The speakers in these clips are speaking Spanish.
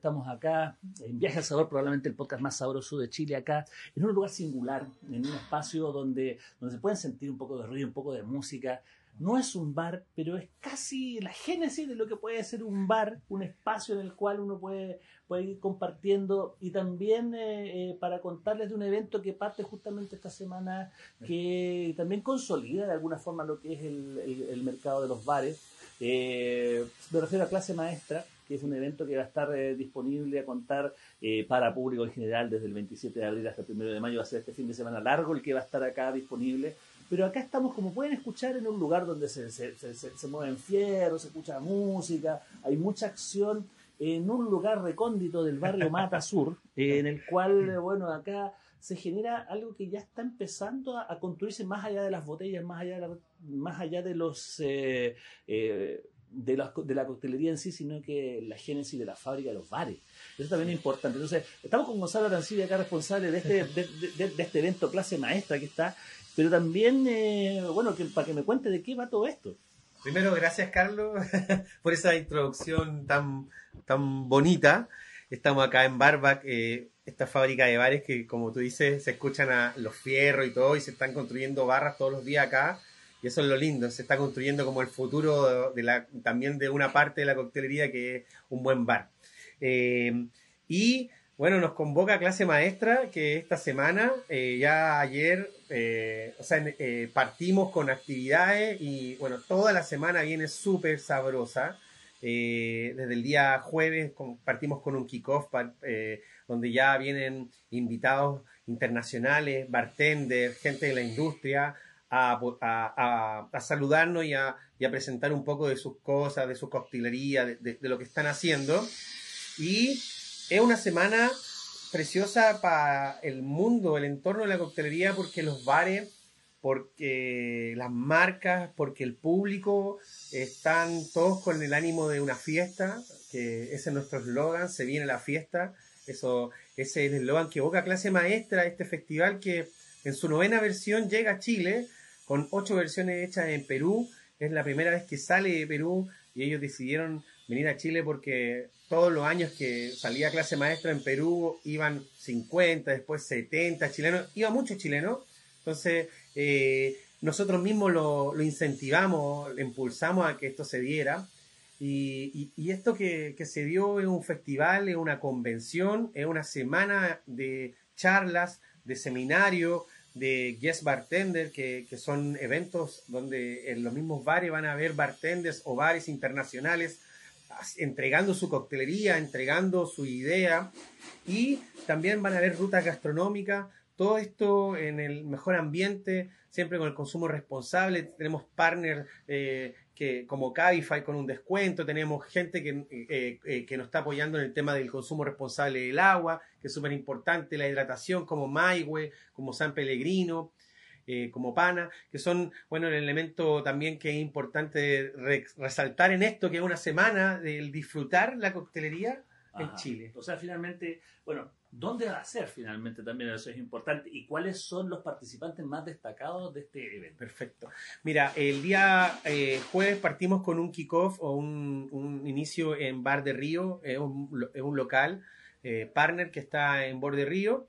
estamos acá en Viaje al Sabor, probablemente el podcast más sabroso de Chile acá, en un lugar singular, en un espacio donde, donde se pueden sentir un poco de ruido, un poco de música. No es un bar, pero es casi la génesis de lo que puede ser un bar, un espacio en el cual uno puede, puede ir compartiendo y también eh, eh, para contarles de un evento que parte justamente esta semana, que también consolida de alguna forma lo que es el, el, mercado de los bares. Eh, me refiero a clase maestra, que es un evento que va a estar eh, disponible a contar eh, para público en general desde el 27 de abril hasta el 1 de mayo. Va a ser este fin de semana largo el que va a estar acá disponible. Pero acá estamos, como pueden escuchar, en un lugar donde se, se, se, se mueven fierros, se escucha música, hay mucha acción en un lugar recóndito del barrio Mata Sur, en el cual, bueno, acá se genera algo que ya está empezando a, construirse más allá de las botellas, más allá de, más allá de los eh, de la, de la coctelería en sí, sino que la génesis de la fábrica de los bares. Eso también es importante. Entonces, estamos con Gonzalo Arancibia acá responsable de este, de, este evento clase maestra que está, pero también, eh, bueno, que, para que me cuente de qué va todo esto. Primero, gracias Carlos por esa introducción tan, tan bonita. Estamos acá en Barbac, eh, esta fábrica de bares que, como tú dices, se escuchan a los fierros y todo, y se están construyendo barras todos los días acá y eso es lo lindo, se está construyendo como el futuro también de una parte de la coctelería que es un buen bar. Eh, y bueno, nos convoca clase maestra que esta semana, eh, ya ayer, eh, o sea, partimos con actividades y bueno, toda la semana viene súper sabrosa. desde el día jueves partimos con un kickoff donde ya vienen invitados internacionales, bartenders, gente de la industria, a, saludarnos y a, presentar un poco de sus cosas, de su coctelería, de, lo que están haciendo. Y es una semana preciosa para el mundo, el entorno de la coctelería, porque los bares, porque las marcas, porque el público están todos con el ánimo de una fiesta, que ese es nuestro eslogan, se viene la fiesta. Eso, ese es el eslogan que evoca clase maestra, este festival que en su novena versión llega a Chile con ocho versiones hechas en Perú. Es la primera vez que sale de Perú y ellos decidieron venir a Chile porque todos los años que salía clase maestra en Perú iban 50, después 70 chilenos, iba muchos chilenos. Entonces, eh, nosotros mismos lo, incentivamos, lo impulsamos a que esto se diera. Y, esto que, se dio es un festival, es una convención, es una semana de charlas, de seminario, de guest bartender, que, son eventos donde en los mismos bares van a haber bartenders o bares internacionales entregando su coctelería, entregando su idea. Y también van a haber rutas gastronómicas, todo esto en el mejor ambiente, siempre con el consumo responsable, tenemos partners eh, que, como Cabify con un descuento, tenemos gente que, eh, eh, que nos está apoyando en el tema del consumo responsable del agua, que es súper importante, la hidratación como Maigüe, como San Pellegrino, eh, como Pana, que son, bueno, el elemento también que es importante resaltar en esto, que es una semana del disfrutar la coctelería en Chile. O sea, finalmente, bueno, ¿dónde va a ser finalmente también? Eso es importante. ¿Y cuáles son los participantes más destacados de este evento? Perfecto. Mira, el día eh, jueves partimos con un kickoff o un, inicio en Bar de Río, es un, local eh, partner que está en Borde Río.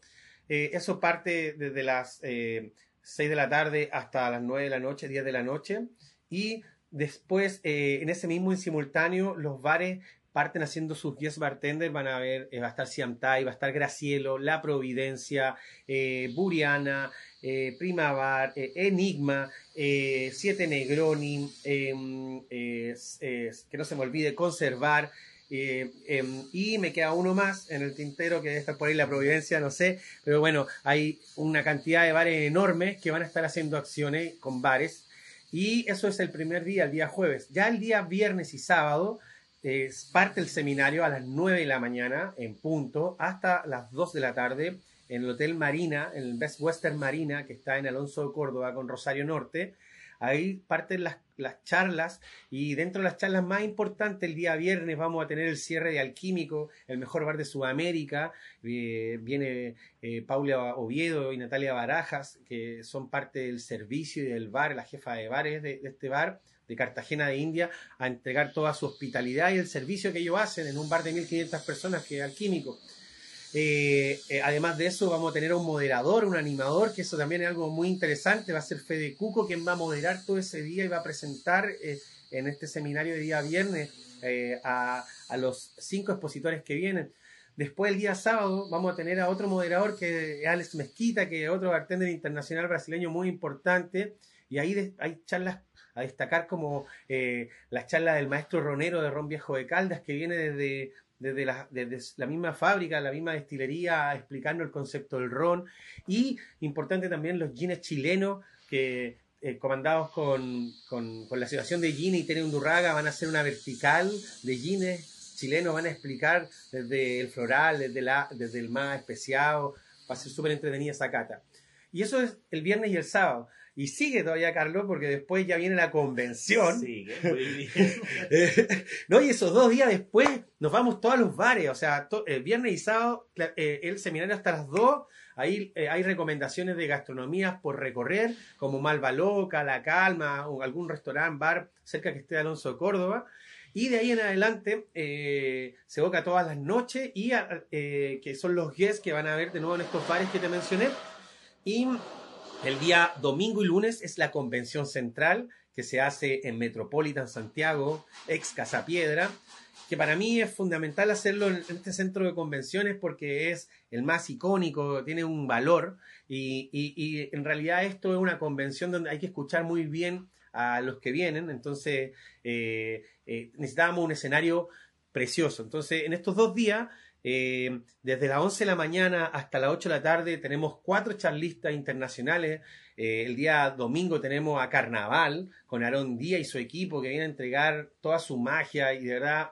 Eh, eso parte desde las 6 de la tarde hasta las 9 de la noche, 10 de la noche. Y después, en ese mismo en simultáneo, los bares parten haciendo sus guest bartenders, van a ver, eh, va a estar Siamtai, va a estar Gracielo, La Providencia, eh, Buriana, eh, Primavar, eh, Enigma, Siete Negroni, em, que no se me olvide, Conservar, em, y me queda uno más en el tintero que debe estar por ahí la Providencia, no sé, pero bueno, hay una cantidad de bares enormes que van a estar haciendo acciones con bares. Y eso es el primer día, el día jueves. Ya el día viernes y sábado es parte del seminario a las 9 de la mañana en punto hasta las 2 de la tarde en el Hotel Marina, en el Best Western Marina, que está en Alonso de Córdoba con Rosario Norte. Ahí parten las, las, charlas y dentro de las charlas más importantes, el día viernes vamos a tener el cierre de Alquímico, el mejor bar de Sudamérica. Eh, viene eh, Paula Oviedo y Natalia Barajas, que son parte del servicio y del bar, la jefa de bares de, de este bar de Cartagena de India, a entregar toda su hospitalidad y el servicio que ellos hacen en un bar de 1.500 personas que es Alquímico. Eh, eh, además de eso, vamos a tener un moderador, un animador, que eso también es algo muy interesante. Va a ser Fede Cuco quien va a moderar todo ese día y va a presentar eh, en este seminario de día viernes a, a, los cinco expositores que vienen. Después, el día sábado, vamos a tener a otro moderador que es Alex Mezquita, que es otro bartender internacional brasileño muy importante. Y ahí hay charlas a destacar como las charlas del maestro Ronero de Ron Viejo de Caldas, que viene desde desde la, la misma fábrica, la misma destilería, explicando el concepto del ron. Y importante también los jeans chilenos, que eh, comandados con, con, la situación de Gine y Tere Undurraga, van a hacer una vertical de jeans chilenos, van a explicar desde el floral, desde, la, desde el más especiado, va a ser súper entretenida esa cata. Y eso es el viernes y el sábado. Y sigue todavía, Carlos, porque después ya viene la convención. Sigue, muy bien. no, y esos dos días después nos vamos todos a los bares. O sea, el viernes y sábado, eh, el seminario hasta las dos. Ahí eh, hay recomendaciones de gastronomías por recorrer, como Malva Loca, La Calma, o algún restaurante, bar cerca que esté de Alonso de Córdoba. Y de ahí en adelante eh, se boca todas las noches y que son los guests que van a ver de nuevo en estos bares que te mencioné. Y el día domingo y lunes es la convención central que se hace en Metropolitan Santiago, ex Casa Piedra, que para mí es fundamental hacerlo en este centro de convenciones porque es el más icónico, tiene un valor y, en realidad esto es una convención donde hay que escuchar muy bien a los que vienen, entonces eh, eh, necesitábamos un escenario precioso. Entonces, en estos dos días eh, desde las 11 de la mañana hasta las 8 de la tarde tenemos cuatro charlistas internacionales. Eh, el día domingo tenemos a Carnaval con Aarón Díaz y su equipo que viene a entregar toda su magia y de verdad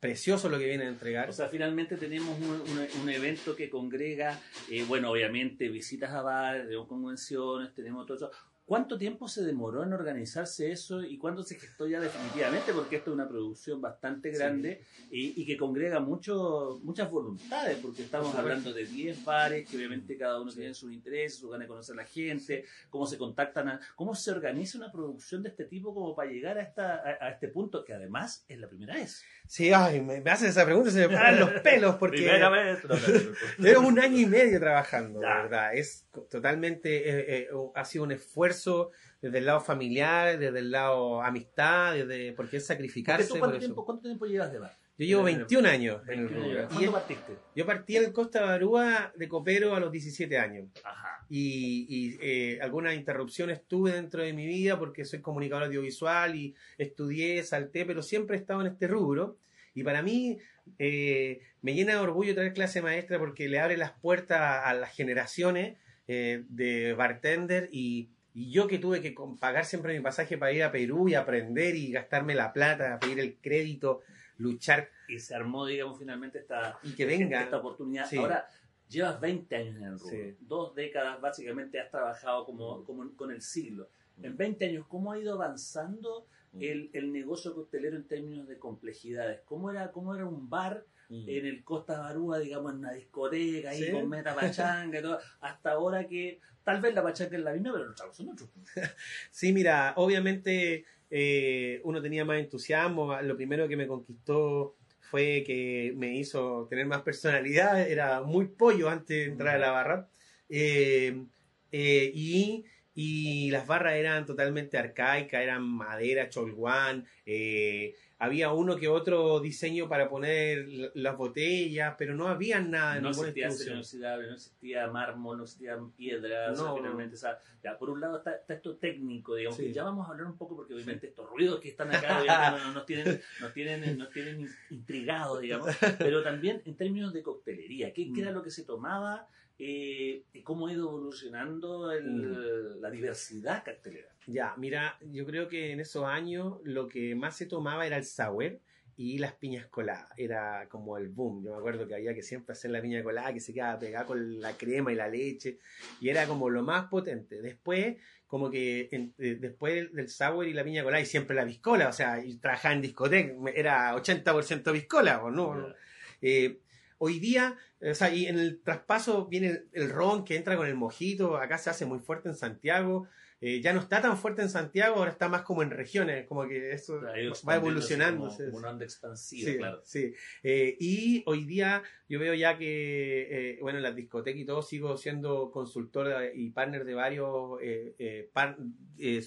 precioso lo que viene a entregar. O sea, finalmente tenemos un, evento que congrega, eh, bueno, obviamente visitas a bares, convenciones, tenemos todo eso, ¿Cuánto tiempo se demoró en organizarse eso y cuándo se gestó ya definitivamente? Porque esto es una producción bastante grande y, que congrega mucho, muchas voluntades, porque estamos hablando de 10 bares, que obviamente cada uno tiene sus intereses, su ganas de conocer a la gente, cómo se contactan, cómo se organiza una producción de este tipo como para llegar a, esta, a, este punto, que además es la primera vez. Sí, ay, me, hacen esa pregunta y se me paran los pelos porque primera vez. llevo un año y medio trabajando, la verdad. Es totalmente, eh, eh, ha sido un esfuerzo desde el lado familiar, desde el lado amistad, desde, porque es sacrificarse. cuánto, tiempo, ¿Cuánto tiempo llevas de bar? Yo llevo 21 años en el rubro. ¿Cuándo partiste? Yo partí en Costa Barúa de copero a los 17 años. Ajá. Y, y eh, algunas interrupciones tuve dentro de mi vida porque soy comunicador audiovisual y estudié, salté, pero siempre he estado en este rubro. Y para mí eh, me llena de orgullo traer clase maestra porque le abre las puertas a, las generaciones eh, de bartender y y yo que tuve que pagar siempre mi pasaje para ir a Perú y aprender y gastarme la plata, pedir el crédito, luchar. Y se armó, digamos, finalmente esta, y que venga. esta oportunidad. Ahora, llevas 20 años en el rubro. Dos décadas, básicamente, has trabajado como, como con el siglo. En 20 años, ¿cómo ha ido avanzando el, el negocio costelero en términos de complejidades? ¿Cómo era, cómo era un bar? En el Costa Barúa, digamos, en una discoteca, ahí con meta pachanga y todo, hasta ahora que tal vez la pachanga es la misma, pero los chavos son otros. sí, mira, obviamente eh, uno tenía más entusiasmo, lo primero que me conquistó fue que me hizo tener más personalidad, era muy pollo antes de entrar a la barra, eh, eh, y y las barras eran totalmente arcaicas, eran madera, cholguán, eh, había uno que otro diseño para poner las botellas, pero no había nada. No existía acero no existía mármol, no existía piedra. No, finalmente, o sea, ya, por un lado está, esto técnico, digamos, que ya vamos a hablar un poco porque obviamente estos ruidos que están acá nos, tienen, nos, tienen, nos tienen intrigados, digamos, pero también en términos de coctelería, ¿qué, qué era mm. lo que se tomaba? Eh, cómo ha ido evolucionando mm. la diversidad cartelera. Ya, mira, yo creo que en esos años lo que más se tomaba era el sour y las piñas coladas. Era como el boom. Yo me acuerdo que había que siempre hacer la piña colada, que se quedaba pegada con la crema y la leche, y era como lo más potente. Después, como que eh, después del sour y la piña colada, y siempre la biscola, o sea, y trabajaba en discoteca, era 80% biscola, ¿no? Eh, hoy día, o sea, y en el traspaso viene el ron que entra con el mojito, acá se hace muy fuerte en Santiago. Eh, ya no está tan fuerte en Santiago, ahora está más como en regiones, como que eso va evolucionando. Como, una onda expansiva, claro. Sí. Eh, y hoy día yo veo ya que, eh, bueno, en las discotecas y todo, sigo siendo consultor y partner de varios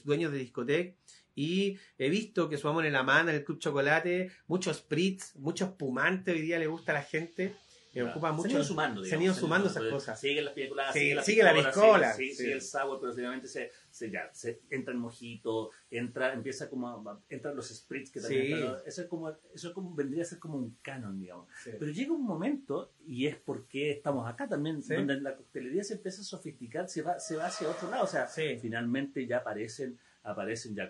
dueños de discotecas. Y he visto que su amor en la mano, en el Club Chocolate, muchos spritz, muchos pumantes hoy día le gusta a la gente que ocupa mucho. Se han ido sumando, Se han ido sumando esas cosas. Sigue las películas, sigue, la, sigue la piscola. Sigue, sigue, el sabor, pero finalmente se, se, ya, se entra el mojito, entra, empieza como a, entran los spritz que también eso es como, eso es como, vendría a ser como un canon, digamos. Pero llega un momento, y es porque estamos acá también, donde la coctelería se empieza a sofisticar, se va, se va hacia otro lado. O sea, finalmente ya aparecen, aparecen ya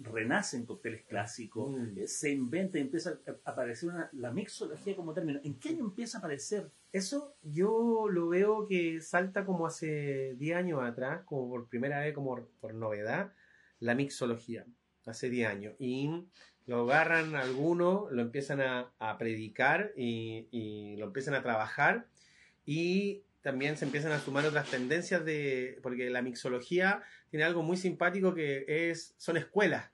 renacen cócteles clásicos, mm. eh, se inventa y empieza a aparecer la mixología como término. ¿En qué año empieza a aparecer? Eso yo lo veo que salta como hace 10 años atrás, como por primera vez, como por novedad, la mixología, hace 10 años. Y lo agarran algunos, lo empiezan a, predicar y, y, lo empiezan a trabajar y también se empiezan a sumar otras tendencias de, porque la mixología tiene algo muy simpático que es, son escuelas,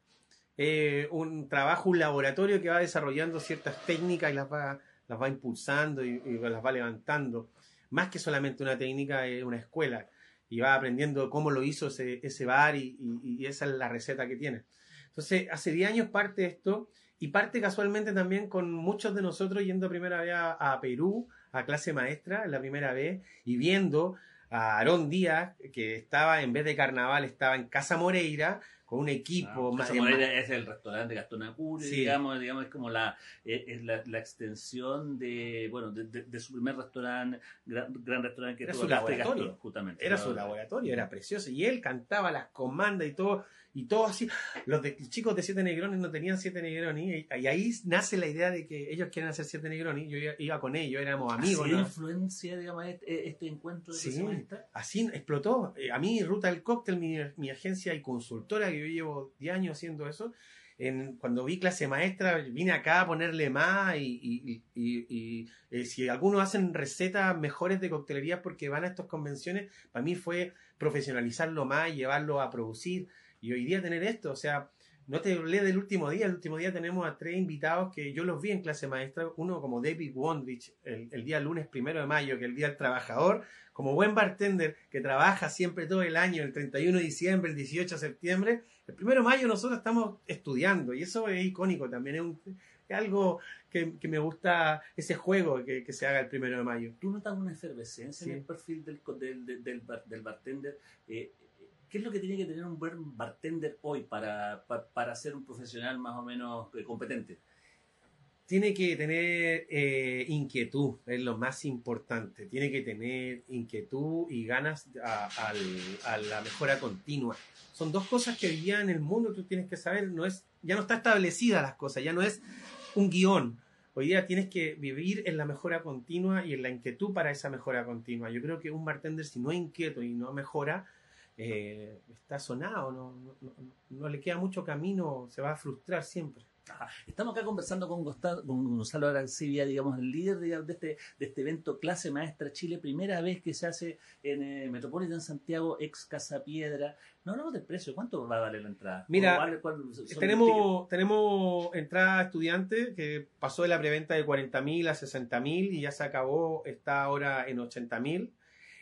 eh, un trabajo, un laboratorio que va desarrollando ciertas técnicas y las va, las va impulsando y, las va levantando. Más que solamente una técnica, es una escuela y va aprendiendo cómo lo hizo ese, ese bar y, y, esa es la receta que tiene. Entonces, hace 10 años parte esto y parte casualmente también con muchos de nosotros yendo primera vez a, Perú, a clase maestra, la primera vez, y viendo a Aarón Díaz, que estaba, en vez de carnaval, estaba en Casa Moreira, con un equipo ah, Casa Moreira es el restaurante Gastón Acurio, digamos, digamos, es como la, es la, la extensión de, bueno, de, de, su primer restaurante, gran, gran restaurante que era su laboratorio, justamente. Era su laboratorio, era precioso, y él cantaba las comandas y todo, y todo así. Los, de, chicos de Siete Negrones no tenían Siete Negrones y, ahí nace la idea de que ellos quieren hacer Siete Negrones. Yo iba, con ellos, éramos amigos. ¿Así influencia, digamos, este, este encuentro de sí, así explotó. Eh, a mí, Ruta del Cóctel, mi, mi, agencia y consultora, que yo llevo 10 años haciendo eso, en, cuando vi clase maestra, vine acá a ponerle más y, y, y eh, si algunos hacen recetas mejores de coctelería porque van a estas convenciones, para mí fue profesionalizarlo más y llevarlo a producir. Y hoy día tener esto, o sea, no te hablé del último día, el último día tenemos a tres invitados que yo los vi en clase maestra, uno como David Wondrich, el, día lunes primero de mayo, que es el día del trabajador, como buen bartender que trabaja siempre todo el año, el 31 de diciembre, el 18 de septiembre, el primero de mayo nosotros estamos estudiando y eso es icónico también, es, algo que, me gusta ese juego que, se haga el primero de mayo. ¿Tú notas una efervescencia en el perfil del, del, del, bartender? Eh, ¿Qué es lo que tiene que tener un buen bartender hoy para, para, ser un profesional más o menos eh, competente? Tiene que tener eh, inquietud, es lo más importante. Tiene que tener inquietud y ganas a, la mejora continua. Son dos cosas que hoy día en el mundo tú tienes que saber, no es, ya no está establecida las cosas, ya no es un guion. Hoy día tienes que vivir en la mejora continua y en la inquietud para esa mejora continua. Yo creo que un bartender, si no es inquieto y no mejora, eh, está sonado, no, no, le queda mucho camino, se va a frustrar siempre. Estamos acá conversando con, Gonzalo Arancibia, digamos, el líder de, este, de este evento Clase Maestra Chile, primera vez que se hace en eh, Metropolitan Santiago, ex Casa Piedra. No hablamos del precio, ¿cuánto va a valer la entrada? Mira, tenemos, tenemos entrada estudiante que pasó de la preventa de 40.000 a 60.000 y ya se acabó, está ahora en 80.000.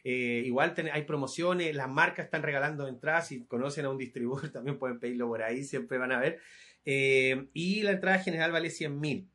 Eh, igual hay promociones, las marcas están regalando entradas, si conocen a un distribuidor también pueden pedirlo por ahí, siempre van a ver. Eh, y la entrada general vale 100 mil.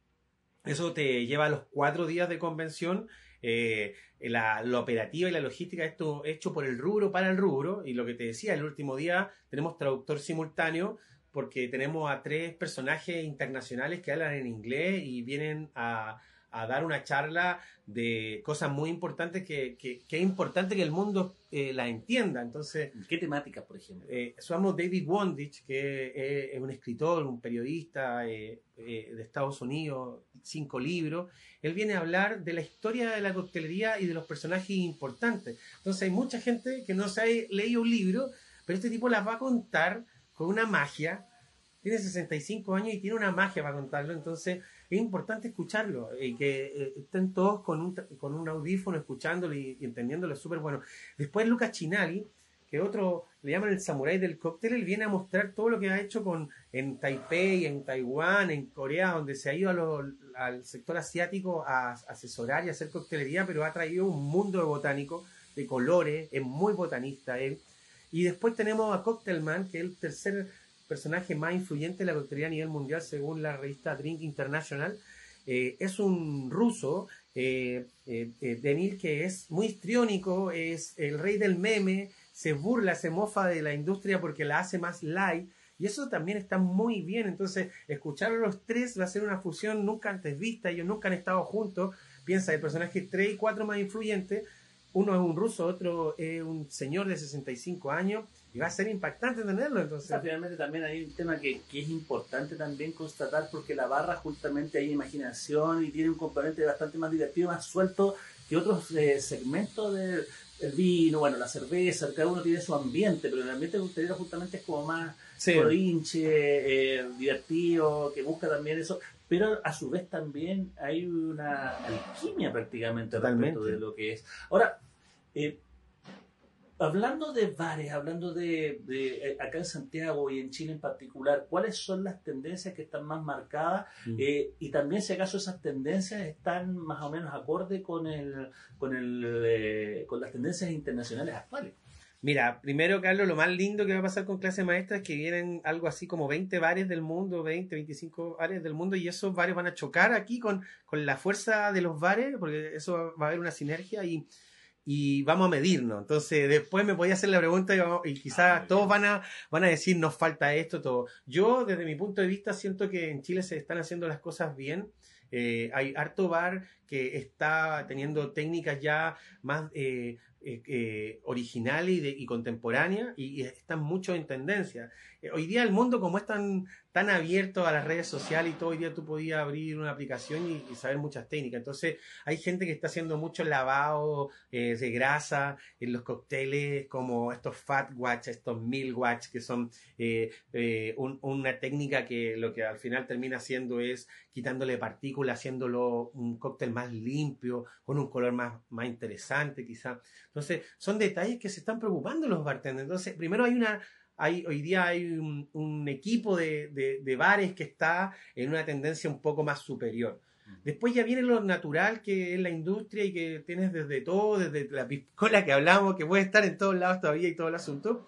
Eso te lleva a los cuatro días de convención. Eh, la, operativa y la logística, esto hecho por el rubro para el rubro. Y lo que te decía, el último día tenemos traductor simultáneo porque tenemos a tres personajes internacionales que hablan en inglés y vienen a, a dar una charla de cosas muy importantes que, que, que es importante que el mundo eh, la entienda. Entonces, ¿Qué temáticas, por ejemplo? eh, somos David Wondich, que eh, es un escritor, un periodista eh, eh, de Estados Unidos, cinco libros. Él viene a hablar de la historia de la coctelería y de los personajes importantes. Entonces hay mucha gente que no se ha leído un libro, pero este tipo las va a contar con una magia. Tiene 65 años y tiene una magia para contarlo, entonces es importante escucharlo y que eh, estén todos con un, con un audífono escuchándolo y, y entendiéndolo, súper bueno. Después Lucas Chinali, que otro le llaman el samurái del cóctel, él viene a mostrar todo lo que ha hecho con en Taipei, en Taiwán, en Corea, donde se ha ido al sector asiático a asesorar y hacer coctelería, pero ha traído un mundo de botánico, de colores, es muy botanista él. Y después tenemos a Cocktailman, que es el tercer personaje más influyente de la coctelería a nivel mundial según la revista Drink International. Eh, es un ruso, eh, eh, eh, Denil, que es muy histriónico, es el rey del meme, se burla, se mofa de la industria porque la hace más light. Y eso también está muy bien. Entonces, escuchar a los tres va a ser una fusión nunca antes vista. Ellos nunca han estado juntos. Piensa, el personaje 3 y 4 más influyentes. Uno es un ruso, otro es un señor de 65 años. Y va a ser impactante tenerlo. Entonces, sea, finalmente también hay un tema que, que es importante también constatar porque la barra justamente hay imaginación y tiene un componente bastante más divertido, más suelto que otros eh, segmentos del el vino, bueno, la cerveza, cada uno tiene su ambiente, pero el ambiente coctelero justamente es como más sí. provinche, eh, divertido, que busca también eso, pero a su vez también hay una alquimia prácticamente Totalmente. respecto de lo que es. Ahora, eh, hablando de bares, hablando de, de, eh, acá en Santiago y en Chile en particular, ¿cuáles son las tendencias que están más marcadas? Mm. Eh, y también si acaso esas tendencias están más o menos acorde con el, con el, eh, con las tendencias internacionales actuales. Mira, primero, Carlos, lo más lindo que va a pasar con clase maestra es que vienen algo así como 20 bares del mundo, 20, 25 bares del mundo, y esos bares van a chocar aquí con, con la fuerza de los bares, porque eso va a haber una sinergia y, y vamos a medirnos. Entonces, después me podía hacer la pregunta y, vamos- y quizás Ah, todos van a, van a decir nos falta esto, todo. Yo, desde mi punto de vista, siento que en Chile se están haciendo las cosas bien. Eh, hay harto bar que está teniendo técnicas ya más eh, eh, originales y, contemporáneas y, y están mucho en tendencia. Hoy día el mundo como es tan, tan abierto a las redes sociales y todo, hoy día tú podías abrir una aplicación y, saber muchas técnicas. Entonces hay gente que está haciendo mucho lavado eh, de grasa en los cócteles como estos fat watch, estos meal watch que son eh, eh, un- una técnica que lo que al final termina haciendo es quitándole partículas, haciéndolo un cóctel más limpio, con un color más, más interesante quizá. Entonces, son detalles que se están preocupando los bartenders. Entonces, primero hay una, hay, hoy día hay un, un equipo de, de- de bares que está en una tendencia un poco más superior. Después ya viene lo natural que es la industria y que tienes desde todo, desde la piscola que hablamos, que puede estar en todos lados todavía y todo el asunto.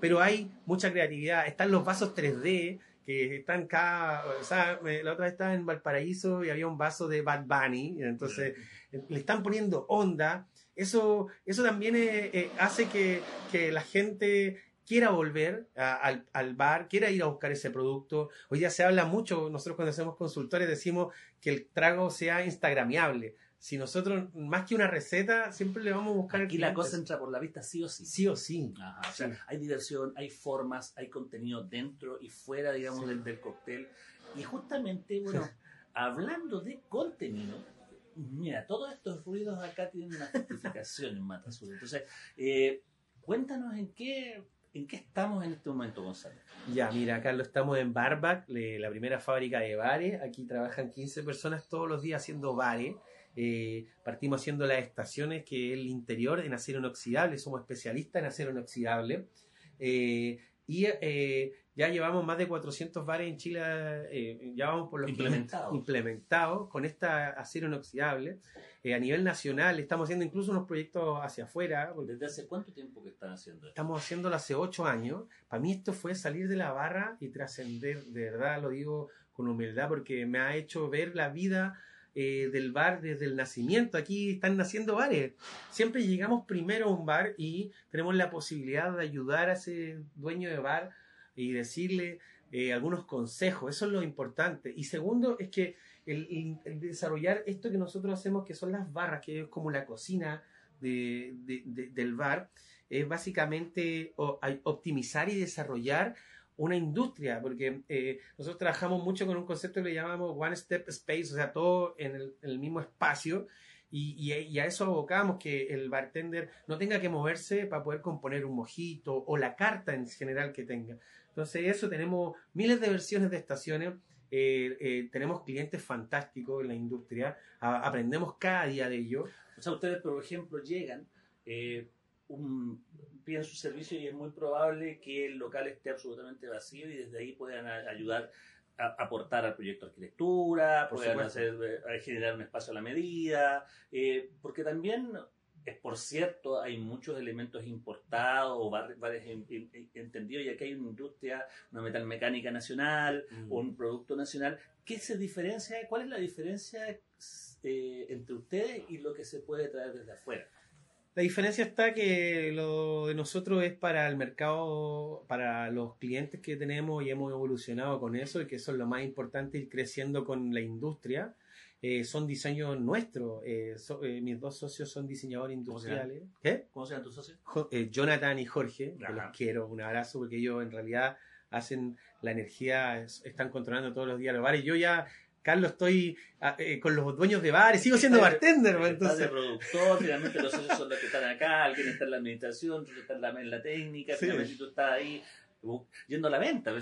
Pero hay mucha creatividad. Están los vasos 3D que están acá. O sea, la otra vez estaba en Valparaíso y había un vaso de Bad Bunny. Entonces eh, le están poniendo onda. Eso, eso también eh, eh, hace que, que la gente quiera volver a- al, al bar, quiera ir a buscar ese producto. Hoy día se habla mucho, nosotros cuando hacemos consultores decimos que el trago sea instagramiable. Si nosotros, más que una receta, siempre le vamos a buscar... Aquí la cosa entra por la vista sí o sí. Sí o sí. Ajá, o sea, Sí. hay diversión, hay formas, hay contenido dentro y fuera, digamos, Sí. del, del cóctel. Y justamente, bueno, hablando de contenido, mira, todos estos ruidos acá tienen una justificación en Mata Sur. Entonces, eh, cuéntanos en qué, en qué estamos en este momento, Gonzalo. Ya, mira, Carlos, estamos en Barback, la primera fábrica de bares. Aquí trabajan 15 personas todos los días haciendo bares. Eh, partimos haciendo las estaciones, que es el interior en acero inoxidable. Somos especialistas en acero inoxidable. Eh, y eh, ya llevamos más de 400 bares en Chile, eh, ya vamos por los Implementados. 500 implementados con esta acero inoxidable. Eh, a nivel nacional estamos haciendo incluso unos proyectos hacia afuera, ¿Desde hace cuánto tiempo que están haciendo esto? Estamos haciéndolo hace ocho años. Para mí esto fue salir de la barra y trascender, de verdad lo digo con humildad, porque me ha hecho ver la vida eh, del bar desde el nacimiento. Aquí están naciendo bares. Siempre llegamos primero a un bar y tenemos la posibilidad de ayudar a ese dueño de bar y decirle, eh, algunos consejos, eso es lo importante. Y segundo es que el, desarrollar esto que nosotros hacemos, que son las barras, que es como la cocina del bar, es básicamente optimizar y desarrollar una industria, porque eh, nosotros trabajamos mucho con un concepto que le llamamos One Step Space, o sea, todo en el, mismo espacio, y, a eso abocamos, que el bartender no tenga que moverse para poder componer un mojito o la carta en general que tenga. Entonces, eso tenemos miles de versiones de estaciones. Eh, eh, tenemos clientes fantásticos en la industria, aprendemos cada día de ello. O sea, ustedes, por ejemplo, llegan, un, piden su servicio y es muy probable que el local esté absolutamente vacío y desde ahí puedan ayudar a aportar al proyecto de arquitectura, puedan hacer, eh, generar un espacio a la medida, eh, porque también es por cierto, hay muchos elementos importados o varios entendidos, y aquí hay una industria, una metalmecánica nacional, mm. un producto nacional. ¿Qué se diferencia? ¿Cuál es la diferencia eh, entre ustedes y lo que se puede traer desde afuera? La diferencia está que lo de nosotros es para el mercado, para los clientes que tenemos y hemos evolucionado con eso y que eso es lo más importante, ir creciendo con la industria. Eh, son diseños nuestros. Eh, eh, mis dos socios son diseñadores industriales. ¿Qué? ¿Cómo se llaman tus socios? Jonathan y Jorge, que los quiero. Un abrazo porque ellos en realidad hacen la energía, están controlando todos los días los bares. Yo ya Carlos, estoy ah, eh, con los dueños de bares, sigo siendo bartender. Entonces... de productor, finalmente los socios son los que están acá, alguien está en la administración, tú estás en la, técnica, finalmente tú estás ahí uh, yendo a la venta,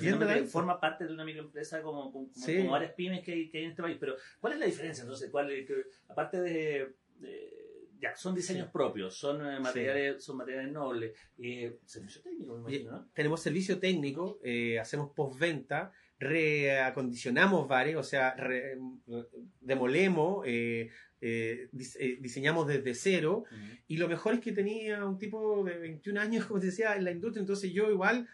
forma parte de una microempresa como, como, varias pymes que hay, que hay, en este país. Pero, ¿cuál es la diferencia? Entonces, ¿cuál, aparte de, ya, son diseños propios, son eh, materiales, son materiales nobles. Eh, servicio técnico, me imagino, ¿no? Tenemos servicio técnico, eh, hacemos postventa reacondicionamos bares, o sea, demolemos, eh, eh, eh, diseñamos desde cero. Y lo mejor es que tenía un tipo de 21 años, como decía, en la industria, entonces yo igual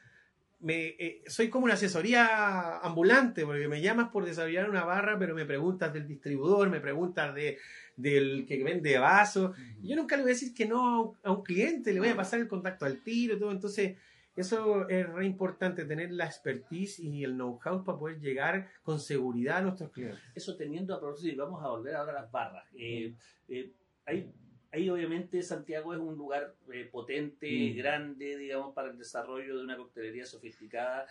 me, soy como una asesoría ambulante, porque me llamas por desarrollar una barra, pero me preguntas del distribuidor, me preguntas de, del que vende vasos. Yo nunca le voy a decir que no a un cliente, le voy a pasar el contacto al tiro, todo. Entonces, eso es re importante, tener la expertise y el know-how para poder llegar con seguridad a nuestros clientes. Eso teniendo a propósito, y vamos a volver ahora a las barras. Eh, eh, ahí, obviamente Santiago es un lugar eh, potente, mm. grande, digamos, para el desarrollo de una coctelería sofisticada,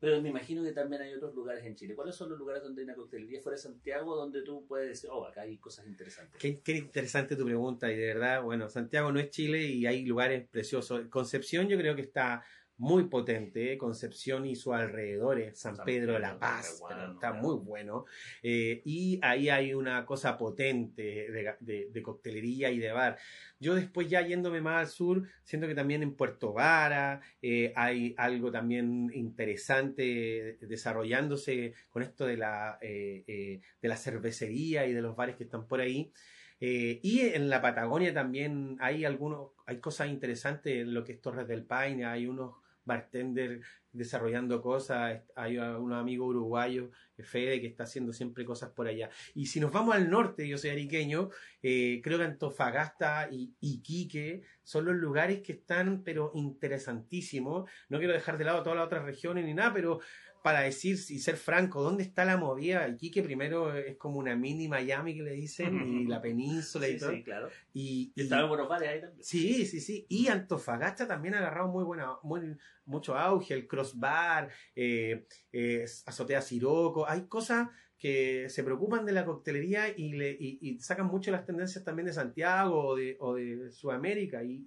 pero me imagino que también hay otros lugares en Chile. ¿Cuáles son los lugares donde hay una coctelería fuera de Santiago donde tú puedes decir, oh, acá hay cosas interesantes? Qué, qué interesante tu pregunta y de verdad, bueno, Santiago no es Chile y hay lugares preciosos. Concepción yo creo que está muy potente, ¿eh? Concepción y sus alrededores, San, Pedro de la Paz, está muy bueno. Eh, y ahí hay una cosa potente de, coctelería y de bar. Yo después ya yéndome más al sur, siento que también en Puerto Vara eh, hay algo también interesante desarrollándose con esto de la, de la cervecería y de los bares que están por ahí. y en la Patagonia también hay algunos, hay cosas interesantes en lo que es Torres del Paine, hay unos bartender desarrollando cosas, hay un amigo uruguayo, Fede, que está haciendo siempre cosas por allá. Y si nos vamos al norte, yo soy ariqueño, eh, creo que Antofagasta y Iquique son los lugares que están, pero interesantísimos. No quiero dejar de lado todas las otras regiones ni nada, pero para decir y ser franco, ¿dónde está la movida? Iquique primero es como una mini Miami que le dicen, y la península y todo. Sí, claro. Y, y, y buenos bares ahí también. Sí, sí, sí. Y Antofagasta también ha agarrado muy buena, muy, mucho auge, el crossbar, eh, eh, azotea Siroco, hay cosas que se preocupan de la coctelería y, le, y, sacan mucho las tendencias también de Santiago o de, o de Sudamérica y,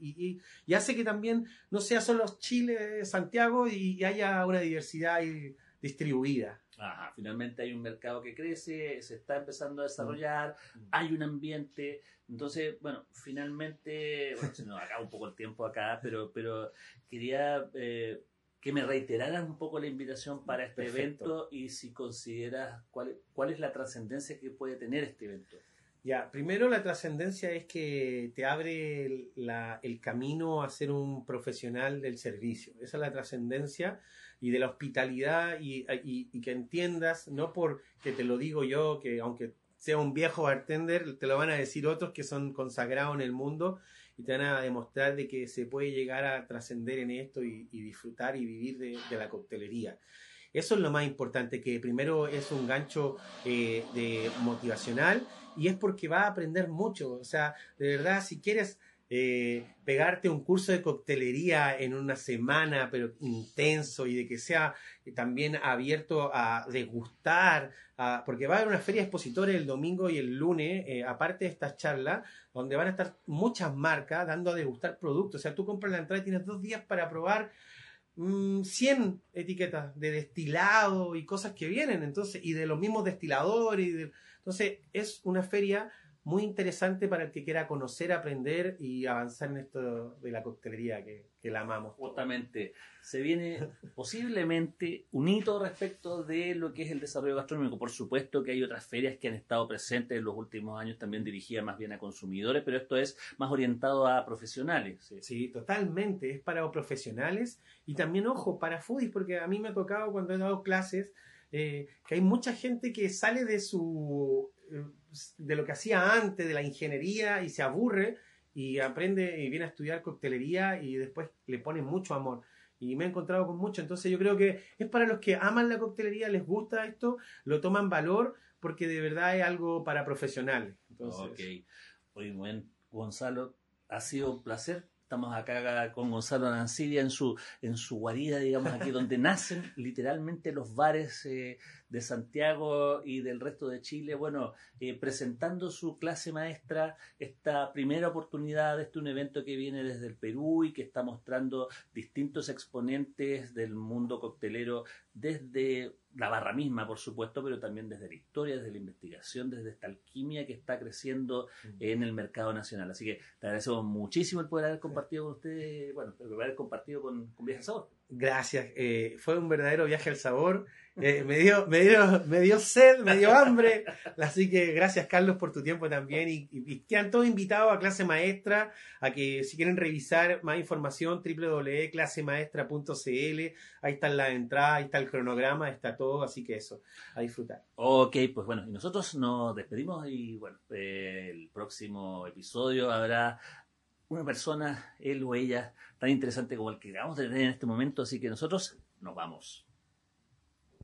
y, hace que también no sea solo Chile, Santiago y, haya una diversidad y, distribuida. Ajá, finalmente hay un mercado que crece, se está empezando a desarrollar, mm. hay un ambiente. Entonces, bueno, finalmente, bueno, se nos acaba un poco el tiempo acá, pero, pero quería eh, que me reiteraras un poco la invitación para este evento y si consideras cuál, cuál es la trascendencia que puede tener este evento. Ya, primero la trascendencia es que te abre el, el camino a ser un profesional del servicio. Esa es la trascendencia y de la hospitalidad y, que entiendas, no porque te lo digo yo, que aunque sea un viejo bartender, te lo van a decir otros que son consagrados en el mundo y te van a demostrar de que se puede llegar a trascender en esto y, disfrutar y vivir de, la coctelería. eso es lo más importante, que primero es un gancho eh, de motivacional y es porque va a aprender mucho. O sea, de verdad, si quieres eh, pegarte un curso de coctelería en una semana, pero intenso y de que sea también abierto a degustar, porque va a haber una feria de expositores el domingo y el lunes, eh, aparte de estas charlas, donde van a estar muchas marcas dando a degustar productos. O sea, tú compras la entrada y tienes dos días para probar 100 mm, etiquetas de destilado y cosas que vienen, entonces, y de los mismos destiladores. entonces, es una feria muy interesante para el que quiera conocer, aprender y avanzar en esto de la coctelería que, que la amamos. Justamente, se viene posiblemente un hito respecto de lo que es el desarrollo gastronómico. Por supuesto que hay otras ferias que han estado presentes en los últimos años, también dirigidas más bien a consumidores, pero esto es más orientado a profesionales. Sí, totalmente, es para profesionales y también, ojo, para foodies, porque a mí me ha tocado cuando he dado clases eh, que hay mucha gente que sale de su eh, de lo que hacía antes, de la ingeniería, y se aburre y aprende y viene a estudiar coctelería y después le pone mucho amor. Y me he encontrado con mucho. Entonces yo creo que es para los que aman la coctelería, les gusta esto, lo toman valor porque de verdad es algo para profesionales. Entonces... Ok. Muy buen, Gonzalo. Ha sido un placer Estamos acá con Gonzalo Nancidia en su, en su guarida, digamos, aquí donde nacen literalmente los bares eh, de Santiago y del resto de Chile. Bueno, eh, presentando su clase maestra, esta primera oportunidad de este un evento que viene desde el Perú y que está mostrando distintos exponentes del mundo coctelero desde la barra misma, por supuesto, pero también desde la historia, desde la investigación, desde esta alquimia que está creciendo en el mercado nacional. Así que te agradecemos muchísimo el poder haber compartido con ustedes, bueno, el poder haber compartido con, con Viaje Sabor. Gracias, eh, fue un verdadero viaje al sabor. Eh, me, dio, me, dio, me dio sed, me dio hambre. Así que gracias, Carlos, por tu tiempo también. Y, y, quedan todos invitados a clase maestra, a que si quieren revisar más información, www.clasemaestra.cl. Ahí está la entrada, ahí está el cronograma, está todo. Así que eso, a disfrutar. Ok, pues bueno, y nosotros nos despedimos y bueno, eh, el próximo episodio habrá una persona, él o ella, tan interesante como el que acabamos de tener en este momento, así que nosotros nos vamos.